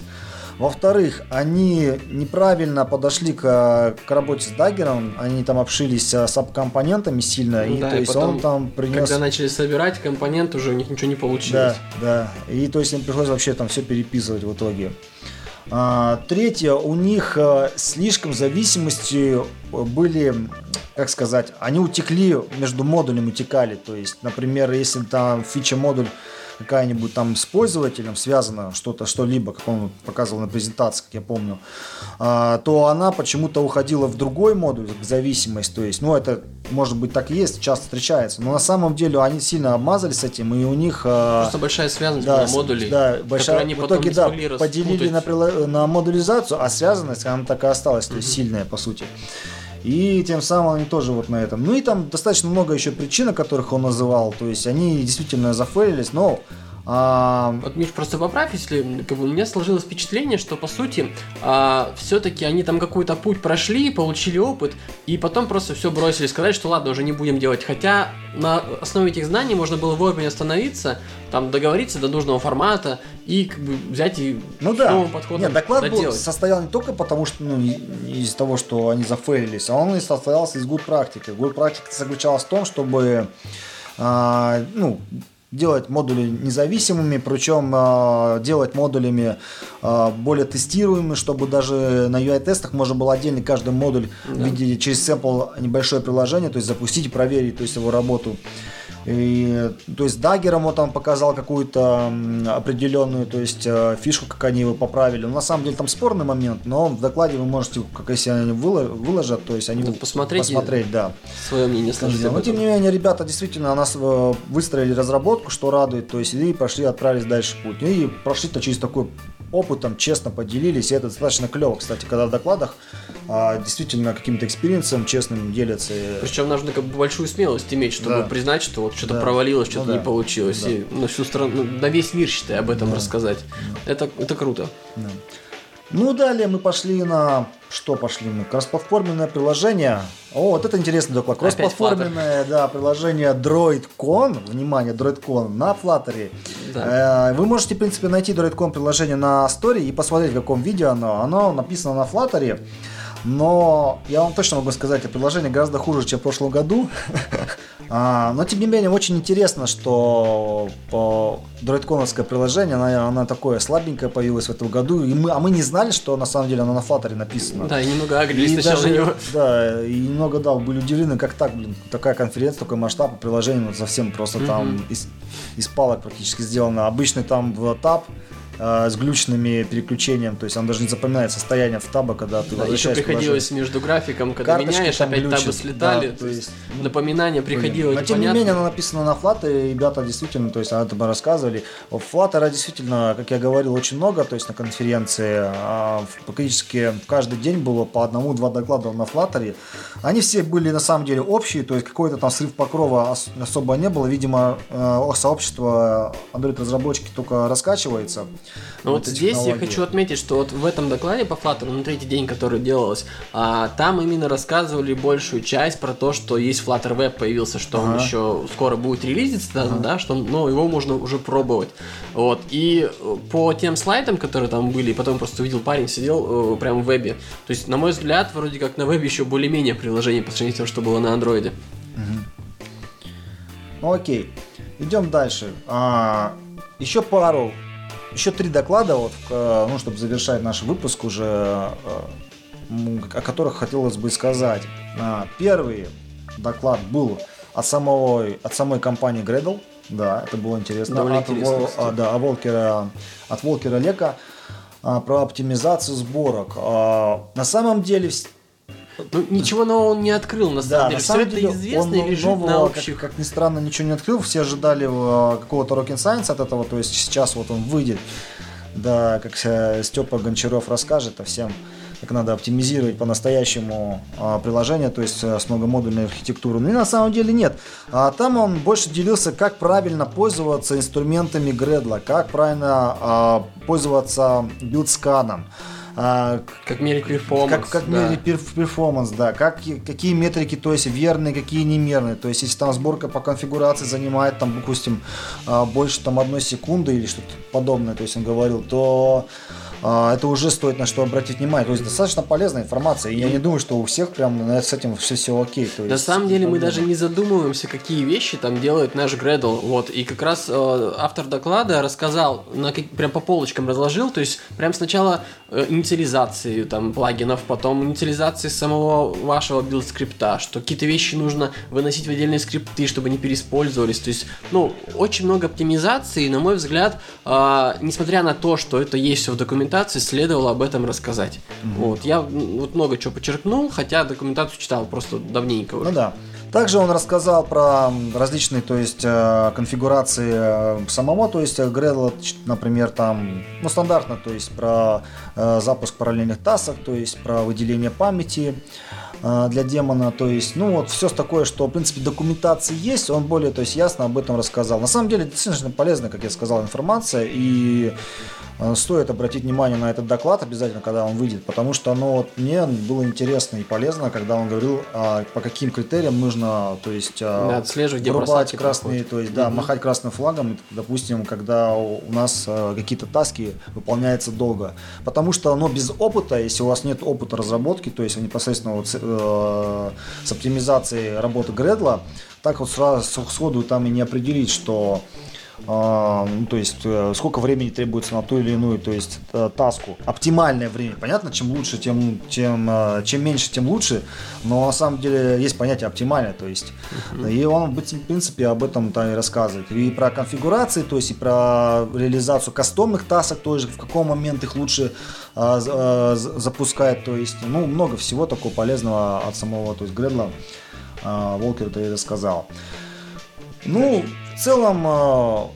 A: Во-вторых, они неправильно подошли к, к работе с даггером, они там обшились с компонентами сильно,
B: ну, и да, то и есть потом, он там принес... Когда начали собирать компонент, уже у них ничего не получилось.
A: Да, да, и то есть им пришлось вообще там все переписывать в итоге. А, третье, у них а, слишком зависимости были, как сказать, они утекли между модулями, утекали. То есть, например, если там фича модуль какая-нибудь там с пользователем связано что-то, что-либо, как он показывал на презентации, как я помню, а, то она почему-то уходила в другой модуль, в зависимость. То есть, ну, это может быть так и есть, часто встречается. Но на самом деле они сильно обмазались этим, и у них...
B: А, Просто большая связанность да, модулей,
A: да, большая, они в итоге, да, поделили на, на модулизацию, а связанность, она так и осталась, то есть сильная, по сути. И тем самым они тоже вот на этом. Ну и там достаточно много еще причин, о которых он называл. То есть они действительно зафейлились, но
B: А... Вот, Миш, просто поправь, если как бы, у меня сложилось впечатление, что по сути а, все-таки они там какой-то путь прошли, получили опыт, и потом просто все бросили, сказать, что ладно, уже не будем делать. Хотя на основе этих знаний можно было вовремя остановиться, там договориться до нужного формата и как бы взять и
A: ну, да. подходом Нет, доклад доделать. был, состоял не только потому, что ну, из того, что они зафейлились, а он и состоялся из good практики. Good практика заключалась в том, чтобы а, ну, делать модули независимыми, причем э, делать модулями э, более тестируемыми, чтобы даже на UI-тестах можно было отдельно каждый модуль да. видеть через сэмпл небольшое приложение, то есть запустить и проверить то есть его работу. И, то есть Dagger ом он показал какую-то определенную то есть, э, фишку, как они его поправили. Ну, на самом деле там спорный момент, но в докладе вы можете, как если они выложат, то есть они
B: будут посмотреть,
A: посмотреть да.
B: свое мнение сложить.
A: Но тем не менее, ребята действительно у нас э, выстроили разработку, что радует, то есть и пошли, отправились дальше путь. И прошли-то через такой опытом, честно поделились, и это достаточно клево, кстати, когда в докладах а, действительно каким-то experience ом честным делятся.
B: Причем нужно как бы большую смелость иметь, чтобы да. признать, что вот что-то да. провалилось, что-то ну, не да. получилось, да. и на всю страну, на весь мир, считай, об этом да. рассказать. Да. Это, это круто. Да.
A: Ну, далее мы пошли на... Что пошли мы? Кроссплатформенное приложение. О, вот это интересный доклад. Кроссплатформенное, да, приложение DroidCon. Внимание, DroidCon на Flutter. Да. Э, вы можете, в принципе, найти DroidCon приложение на Story и посмотреть, в каком видео оно. Оно написано на Flutter. Но я вам точно могу сказать, что приложение гораздо хуже, чем в прошлом году. а, но тем не менее, очень интересно, что по дроидконовское приложение, она, она такое слабенькое появилось в этом году. И мы, а мы не знали, что на самом деле оно на Flutter написано.
B: Да, и немного агрились сначала даже, него.
A: Да, и немного, да, были удивлены, как так, блин, такая конференция, такой масштаб, приложение вот совсем просто mm-hmm. там из, из палок практически сделано. Обычный там в тап э, с глючными переключением, то есть он даже не запоминает состояние в таба, когда ты
B: да, еще приходилось между графиком, когда Карточки меняешь, опять глючит, табы слетали, да, то есть ну, напоминание приходилось.
A: Но тем не менее, оно написано на Flutter, и ребята действительно, то есть об этом рассказывали. Flutter действительно, как я говорил, очень много, то есть на конференции, а практически каждый день было по одному-два доклада на Flutter. Они все были на самом деле общие, то есть какой-то там срыв покрова особо не было. Видимо, э, сообщество Android-разработчики только раскачивается.
B: Ну вот здесь я хочу отметить, что вот в этом докладе по Flutter, на третий день, который делалось, а, там именно рассказывали большую часть про то, что есть Flutter Web появился, что ага. он еще скоро будет релизиться, ага. да, что ну, его можно уже пробовать. Вот. И э, по тем слайдам, которые там были, потом просто увидел парень, сидел э, прямо в вебе. То есть, на мой взгляд, вроде как на вебе еще более-менее приложение по сравнению с тем, что было на андроиде. Угу.
A: Ну окей. Идем дальше. А, еще пару еще три доклада, вот, ну, чтобы завершать наш выпуск уже, э, о которых хотелось бы сказать. А, первый доклад был от, самого, от самой компании Gradle. Да, это было интересно. Довольно от, интересно Вол, да, от Волкера, от Волкера Лека а, про оптимизацию сборок. А, на самом деле
B: ну, ничего нового он не открыл, на самом да, деле. На самом Все деле, это известно он и лежит нового, на общих...
A: Как, как ни странно, ничего не открыл. Все ожидали э, какого-то Rocket Science от этого, то есть сейчас вот он выйдет. Да, как Степа Гончаров расскажет, а всем как надо оптимизировать по-настоящему а, приложение, то есть а, с многомодульной архитектурой. Ну и на самом деле нет. А там он больше делился, как правильно пользоваться инструментами Gradle, как правильно а, пользоваться build scan ом.
B: А, как мерить performance.
A: Как, как да. мерить performance, да. Как, какие метрики, то есть верные, какие немерные. То есть, если там сборка по конфигурации занимает, там, допустим, а, больше там одной секунды или что-то подобное, то есть он говорил, то а, это уже стоит на что обратить внимание. То есть достаточно полезная информация. И я не думаю, что у всех прям с этим все, все окей. То
B: есть, на самом деле мы даже не задумываемся, какие вещи там делает наш Gradle. Вот. И как раз э, автор доклада рассказал, на, прям по полочкам разложил. То есть прям сначала инициализации там, плагинов, потом инициализации самого вашего build скрипта, что какие-то вещи нужно выносить в отдельные скрипты, чтобы не переиспользовались. То есть, ну, очень много оптимизации, на мой взгляд, э, несмотря на то, что это есть все в документации, следовало об этом рассказать. Угу. Вот, я вот много чего подчеркнул, хотя документацию читал просто давненько уже.
A: Ну да. Также он рассказал про различные, то есть, э, конфигурации э, самого, то есть, Gradle, например, там, ну, стандартно, то есть, про э, запуск параллельных тасок, то есть, про выделение памяти, э, для демона, то есть, ну вот все такое, что в принципе документации есть, он более, то есть ясно об этом рассказал. На самом деле действительно полезная, как я сказал, информация и Э, стоит обратить внимание на этот доклад обязательно, когда он выйдет, потому что оно вот, мне было интересно и полезно, когда он говорил, а, по каким критериям нужно, то есть
B: а, да, отслеживать,
A: вырубать красные, то есть да, угу. махать красным флагом, допустим, когда у нас а, какие-то таски выполняются долго, потому что оно без опыта, если у вас нет опыта разработки, то есть непосредственно вот, э, с оптимизацией работы Гредла, так вот сразу сходу там и не определить, что то есть э, сколько времени требуется на ту или иную, то есть э, таску. Оптимальное время, понятно, чем лучше, тем, тем, э, чем меньше, тем лучше, но на самом деле есть понятие оптимальное, то есть, и он в принципе об этом там и рассказывает. И про конфигурации, то есть и про реализацию кастомных тасок тоже, в какой момент их лучше а, а, запускать, то есть, ну, много всего такого полезного от самого, то есть, Гредла а, Волкер-то и рассказал. Ну, в целом, а,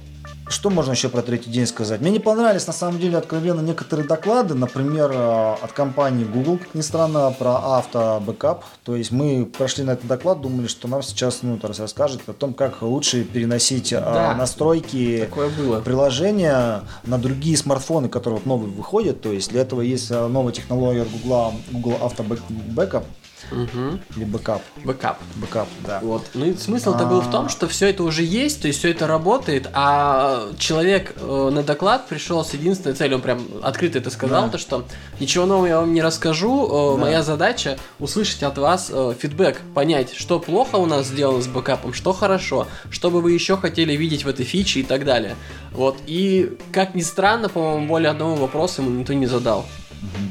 A: что можно еще про третий день сказать? Мне не понравились, на самом деле, откровенно некоторые доклады, например, а, от компании Google, как ни странно, про автобэкап. То есть мы прошли на этот доклад, думали, что нам сейчас ну, расскажет о том, как лучше переносить а, да, настройки было. приложения на другие смартфоны, которые вот новые выходят. То есть для этого есть новая технология Google, Google Автобэкап.
B: Угу.
A: Или бэкап.
B: Бэкап.
A: Бэкап, да.
B: Вот. Ну и смысл-то был в том, а. что все это уже есть, то есть все это работает, а человек э, на доклад пришел с единственной целью, он прям открыто это сказал, да. то что ничего нового я вам не расскажу, э, да. моя задача услышать от вас э, фидбэк, понять, что плохо у нас сделано с бэкапом, что хорошо, что бы вы еще хотели видеть в этой фиче и так далее. Вот. И, как ни странно, по-моему, более одного вопроса ему никто не задал.
A: Угу.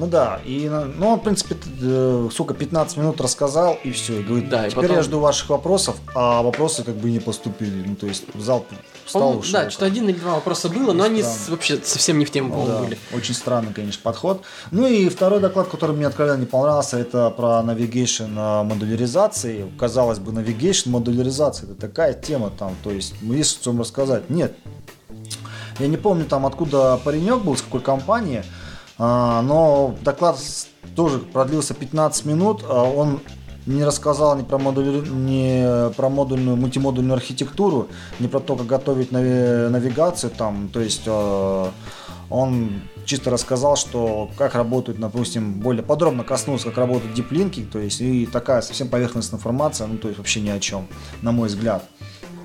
A: Ну да, и ну он, в принципе, э, сколько, 15 минут рассказал, и все. И говорит, да, теперь потом... я жду ваших вопросов, а вопросы как бы не поступили. Ну, то есть зал встал, ушел.
B: Да, что один или два вопроса было, но они вообще совсем не в тему да, были.
A: Очень странный, конечно, подход. Ну и второй доклад, который мне откровенно не понравился, это про navigation а, модуляризации. Казалось бы, navigation модуляризация, это такая тема там, то есть есть о чем рассказать. Нет, я не помню там, откуда паренек был, с какой компании, но доклад тоже продлился 15 минут. А он не рассказал ни про, модуль, ни про модульную, мультимодульную архитектуру, ни про то, как готовить навигацию там. То есть а, он чисто рассказал, что как работают, допустим, более подробно коснулся, как работают диплинки, то есть и такая совсем поверхностная информация, ну то есть вообще ни о чем, на мой взгляд.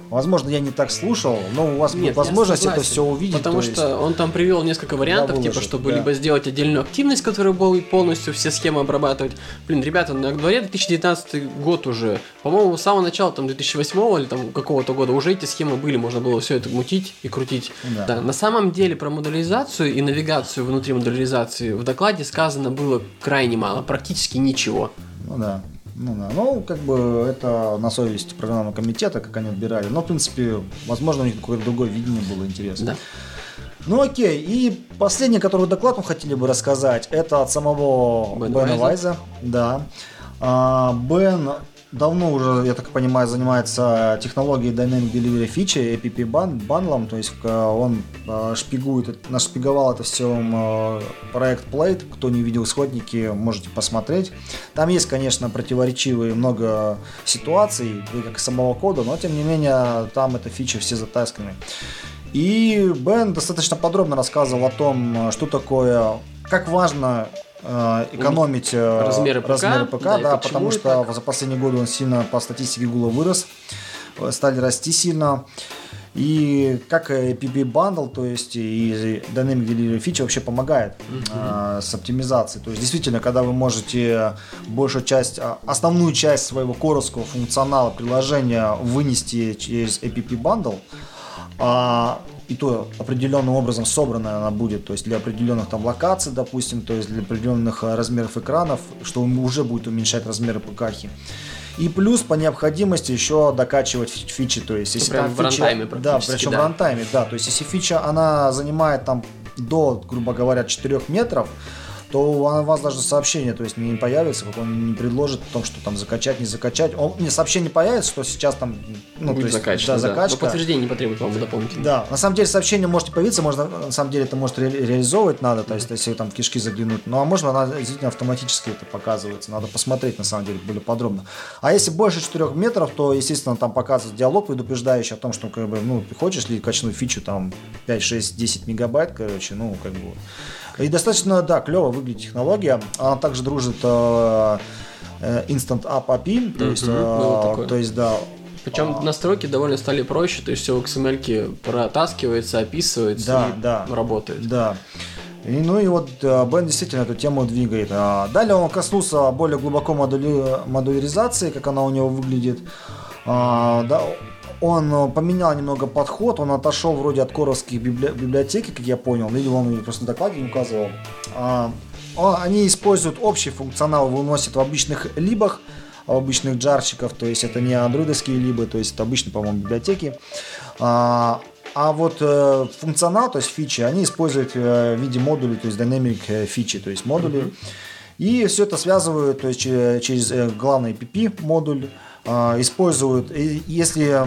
A: Возможно, я не так слушал, но у вас Нет, возможность это все увидеть.
B: Потому что есть... он там привел несколько вариантов, типа, чтобы да. либо сделать отдельную активность, которая будет полностью все схемы обрабатывать. Блин, ребята, на дворе 2019 год уже. По-моему, с самого начала, там, 2008 или там какого-то года уже эти схемы были, можно было все это мутить и крутить. Да. да. На самом деле про модуляризацию и навигацию внутри модуляризации в докладе сказано было крайне мало, практически ничего.
A: Ну да. Ну да, ну как бы это на совести программного комитета, как они отбирали. Но в принципе, возможно, у них какое-то другое видение было интересно. Да. Ну окей, и последний, который доклад мы хотели бы рассказать, это от самого Бена, Бена Вайза. Да. А, Бен давно уже, я так понимаю, занимается технологией Dynamic Delivery Feature, APP бандлом, то есть он э, шпигует, нашпиговал это все э, проект Plate, кто не видел исходники, можете посмотреть. Там есть, конечно, противоречивые много ситуаций, как и самого кода, но тем не менее там эта фича все затасканы. И Бен достаточно подробно рассказывал о том, что такое, как важно Э, экономить
B: э, размеры ПК,
A: размеры ПК да, да потому что так? за последние годы он сильно по статистике Гугла вырос, э, стали расти сильно. И как PB Bundle, то есть и Dynamic Delivery Feature вообще помогает uh-huh. э, с оптимизацией. То есть действительно, когда вы можете большую часть, основную часть своего коровского функционала приложения вынести через App Bundle, а и то определенным образом собранная она будет, то есть для определенных там локаций, допустим, то есть для определенных э, размеров экранов, что уже будет уменьшать размеры ПКХи. И плюс по необходимости еще докачивать фичи, то есть если
B: прям там в фича,
A: да, причем да. в рантайме, да, то есть если фича она занимает там до, грубо говоря, 4 метров, то у вас даже сообщение, то есть не появится, как он не предложит о том, что там закачать, не закачать. Он, не, сообщение появится, что сейчас там,
B: ну, Будет то есть, закачка, да, закачка. Но подтверждение не потребует вам дополнительно.
A: Да, на самом деле сообщение можете появиться, можно, на самом деле это может ре- реализовывать надо, то есть если там в кишки заглянуть. Ну, а можно она действительно автоматически это показывается, надо посмотреть на самом деле более подробно. А если больше 4 метров, то, естественно, там показывается диалог предупреждающий о том, что, как бы, ну, хочешь ли качнуть фичу там 5, 6, 10 мегабайт, короче, ну, как бы и достаточно, да, клево выглядит технология. Она также дружит э, э Instant App API, то, есть, э, то есть, да,
B: причем а... настройки довольно стали проще, то есть все в XML протаскивается, описывается
A: да,
B: и
A: да,
B: работает.
A: Да. И, ну и вот э, Бен действительно эту тему двигает. А далее он коснулся более глубоко модули... модуляризации, как она у него выглядит. А, да, он э, поменял немного подход, он отошел вроде от коровских библи... библиотеки, как я понял, или он просто на докладе не указывал. А, они используют общий функционал, выносят в обычных либах, в обычных джарчиков, то есть это не андроидовские либы, то есть это обычные, по-моему, библиотеки. А, а вот э, функционал, то есть фичи, они используют э, в виде модулей, то есть dynamic э, фичи, то есть модули. Mm-hmm. И все это связывают то есть, через э, главный PP модуль, э, используют, если,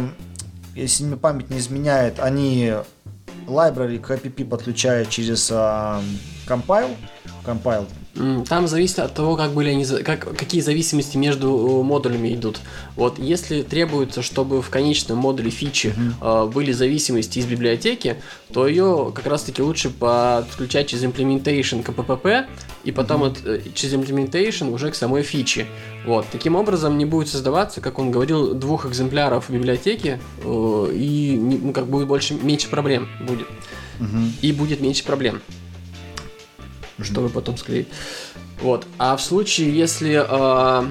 A: если мне память не изменяет, они library к APP подключают через э, compile, compile
B: там зависит от того, как были они, как, какие зависимости между э, модулями идут. Вот если требуется, чтобы в конечном модуле фичи mm-hmm. э, были зависимости из библиотеки, то ее как раз-таки лучше подключать через implementation к PPP и потом mm-hmm. от, через implementation уже к самой фиче. Вот. Таким образом не будет создаваться, как он говорил, двух экземпляров библиотеки э, и ну, как будет больше меньше проблем будет. Mm-hmm. И будет меньше проблем чтобы потом склеить. Вот. А в случае, если э,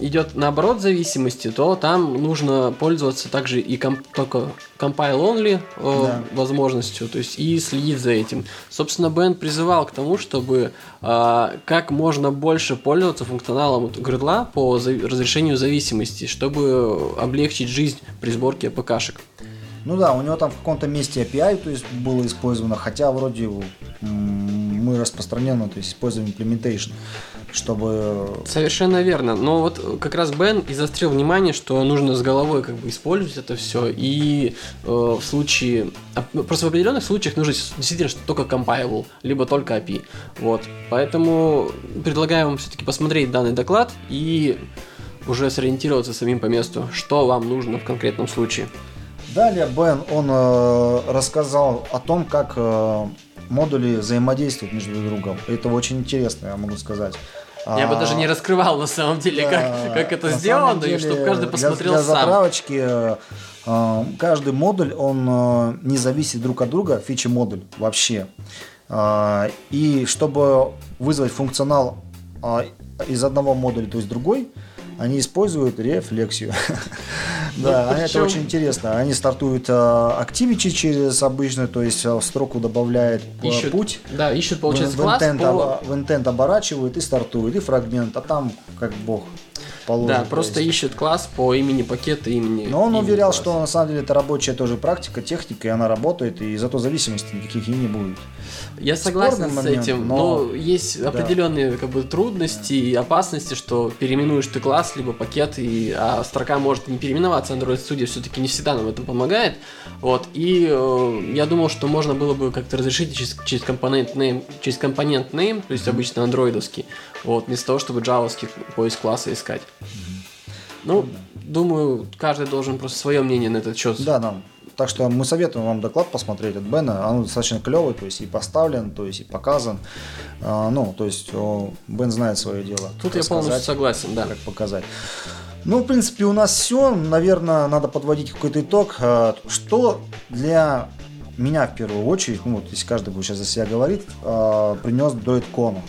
B: идет наоборот зависимости, то там нужно пользоваться также и комп только compile only э, да. возможностью, то есть и следить за этим. Собственно, Бен призывал к тому, чтобы э, как можно больше пользоваться функционалом гридла по разрешению зависимости, чтобы облегчить жизнь при сборке АПКшек.
A: Ну да, у него там в каком-то месте API то есть, было использовано, хотя вроде мы распространенно то есть, используем implementation, чтобы...
B: Совершенно верно. Но вот как раз Бен и застрел внимание, что нужно с головой как бы использовать это все. И э, в случае... А, просто в определенных случаях нужно действительно что только compilable, либо только API. Вот. Поэтому предлагаю вам все-таки посмотреть данный доклад и уже сориентироваться самим по месту, что вам нужно в конкретном случае.
A: Далее Бен, он э, рассказал о том, как э, модули взаимодействуют между друг другом. Это очень интересно, я могу сказать.
B: Я а, бы даже не раскрывал на самом деле, да, как, как это сделано, деле, и чтобы каждый посмотрел
A: для,
B: для
A: сам. затравочки, э, каждый модуль, он э, не зависит друг от друга, фичи-модуль вообще. Э, и чтобы вызвать функционал э, из одного модуля, то есть другой, они используют рефлексию. Да, ну, это очень интересно. Они стартуют Activity через обычную, то есть в строку добавляет путь.
B: Да, ищут, получается, класс
A: В intent оборачивают и стартуют, и фрагмент, а там как бог
B: положит. Да, просто есть. ищет класс по имени пакета, имени.
A: Но он
B: имени
A: уверял, класса. что на самом деле это рабочая тоже практика, техника, и она работает, и зато зависимости никаких и не будет.
B: Я согласен с этим, но, но есть да. определенные как бы трудности и опасности, что переименуешь ты класс либо пакет, и, а строка может не переименоваться. Android Studio все-таки не всегда нам в этом помогает. Вот, и э, я думал, что можно было бы как-то разрешить через, через компонент name, через компонент name, то есть обычно андроидовский, вот, вместо того, чтобы джавовский поиск класса искать. Ну, думаю, каждый должен просто свое мнение на этот счет.
A: Да, да. Так что мы советуем вам доклад посмотреть от Бена. Он достаточно клевый, то есть и поставлен, то есть и показан. А, ну, то есть Бен знает свое дело.
B: Тут я полностью согласен, да.
A: Как показать. Ну, в принципе, у нас все. Наверное, надо подводить какой-то итог. А, что для меня в первую очередь, ну вот если каждый будет сейчас за себя говорить, а, принес до Кону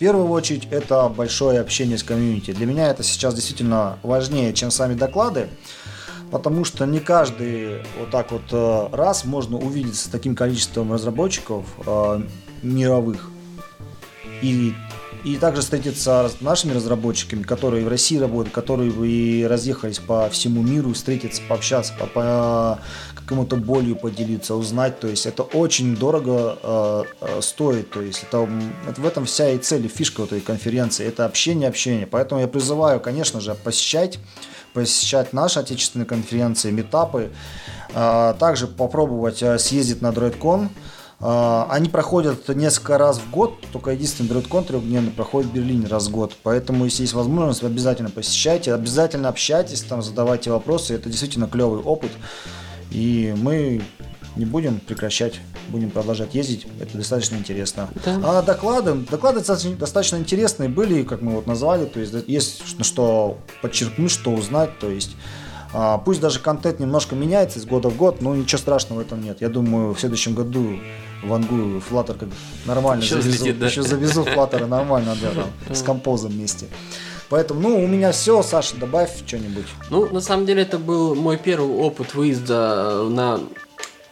A: первую очередь это большое общение с комьюнити. Для меня это сейчас действительно важнее, чем сами доклады, потому что не каждый вот так вот э, раз можно увидеть с таким количеством разработчиков э, мировых и и также встретиться с нашими разработчиками, которые в России работают, которые и разъехались по всему миру, встретиться, пообщаться, по, по какому-то болью поделиться, узнать. То есть это очень дорого э, э, стоит. То есть это, это в этом вся и цель, и фишка этой конференции. Это общение, общение. Поэтому я призываю, конечно же, посещать посещать наши отечественные конференции, метапы, э, также попробовать э, съездить на DroidCon, а, они проходят несколько раз в год, только единственный DroidCon трехдневный проходит в Берлине раз в год. Поэтому, если есть возможность, обязательно посещайте, обязательно общайтесь, там задавайте вопросы. Это действительно клевый опыт. И мы не будем прекращать, будем продолжать ездить. Это достаточно интересно. Да. А доклады, доклады достаточно, достаточно интересные были, как мы вот назвали. То есть есть на что подчеркнуть, что узнать. То есть а, пусть даже контент немножко меняется из года в год, но ничего страшного в этом нет. Я думаю, в следующем году вангую Flutter как нормально еще завезу. Взлетит, да? Еще завезу Flutter нормально, да, там, с композом вместе. Поэтому, ну, у меня все, Саша, добавь что-нибудь.
B: Ну, на самом деле, это был мой первый опыт выезда на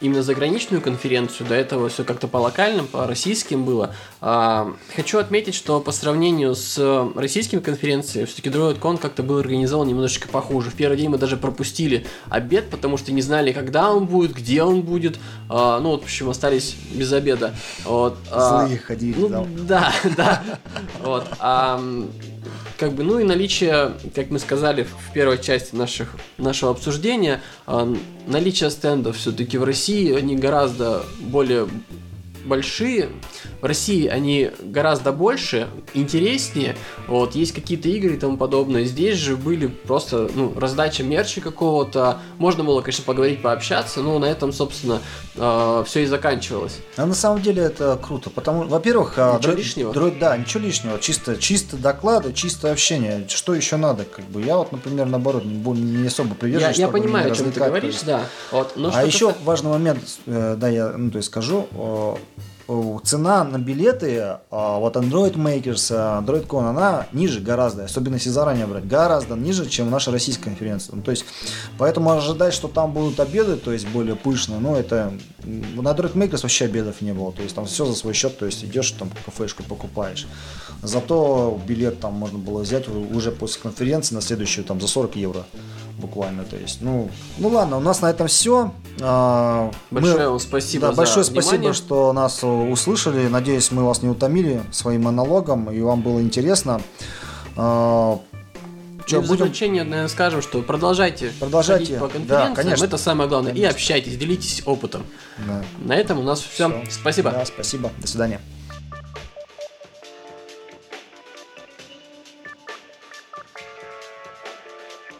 B: именно заграничную конференцию, до этого все как-то по локальным, по российским было. А, хочу отметить, что по сравнению с российскими конференциями, все-таки DroidCon как-то был организован немножечко похуже. В первый день мы даже пропустили обед, потому что не знали, когда он будет, где он будет. А, ну, вот, в общем, остались без обеда. Вот,
A: а, Злые ходили,
B: ну, да. Да. Вот. А, как бы, ну и наличие, как мы сказали в первой части наших, нашего обсуждения, э, наличие стендов все-таки в России, они гораздо более большие. В России они гораздо больше, интереснее. Вот, есть какие-то игры и тому подобное. Здесь же были просто ну, раздача мерча какого-то. Можно было, конечно, поговорить, пообщаться, но на этом, собственно, э, все и заканчивалось.
A: А на самом деле это круто, потому, во-первых, а,
B: ничего дро... лишнего.
A: Дро... Да, ничего лишнего, чисто, чисто доклады, чисто общение. Что еще надо, как бы? Я вот, например, наоборот, не, не особо привержен.
B: Я, я понимаю, о чем ты говоришь, да. Вот,
A: но а еще важный момент, э, да, я, ну, то есть скажу цена на билеты, а, вот Android Makers, а, AndroidCon, она ниже гораздо, особенно если заранее брать, гораздо ниже, чем наша российская конференция. Ну, то есть, поэтому ожидать, что там будут обеды, то есть более пышные, ну, это на Android Makers вообще обедов не было, то есть там все за свой счет, то есть идешь там кафешку покупаешь. Зато билет там можно было взять уже после конференции на следующую там за 40 евро буквально. То есть, ну, ну ладно, у нас на этом все.
B: А, большое мы, спасибо.
A: Да, большое внимание. спасибо, что нас услышали. Надеюсь, мы вас не утомили своим монологом и вам было интересно.
B: А, Че, в будем... заключение, наверное, скажем, что продолжайте,
A: продолжайте
B: по конференциям, да, конечно. это самое главное, конечно. и общайтесь, делитесь опытом. Да. На этом у нас все. все. Спасибо.
A: Да, спасибо. До свидания.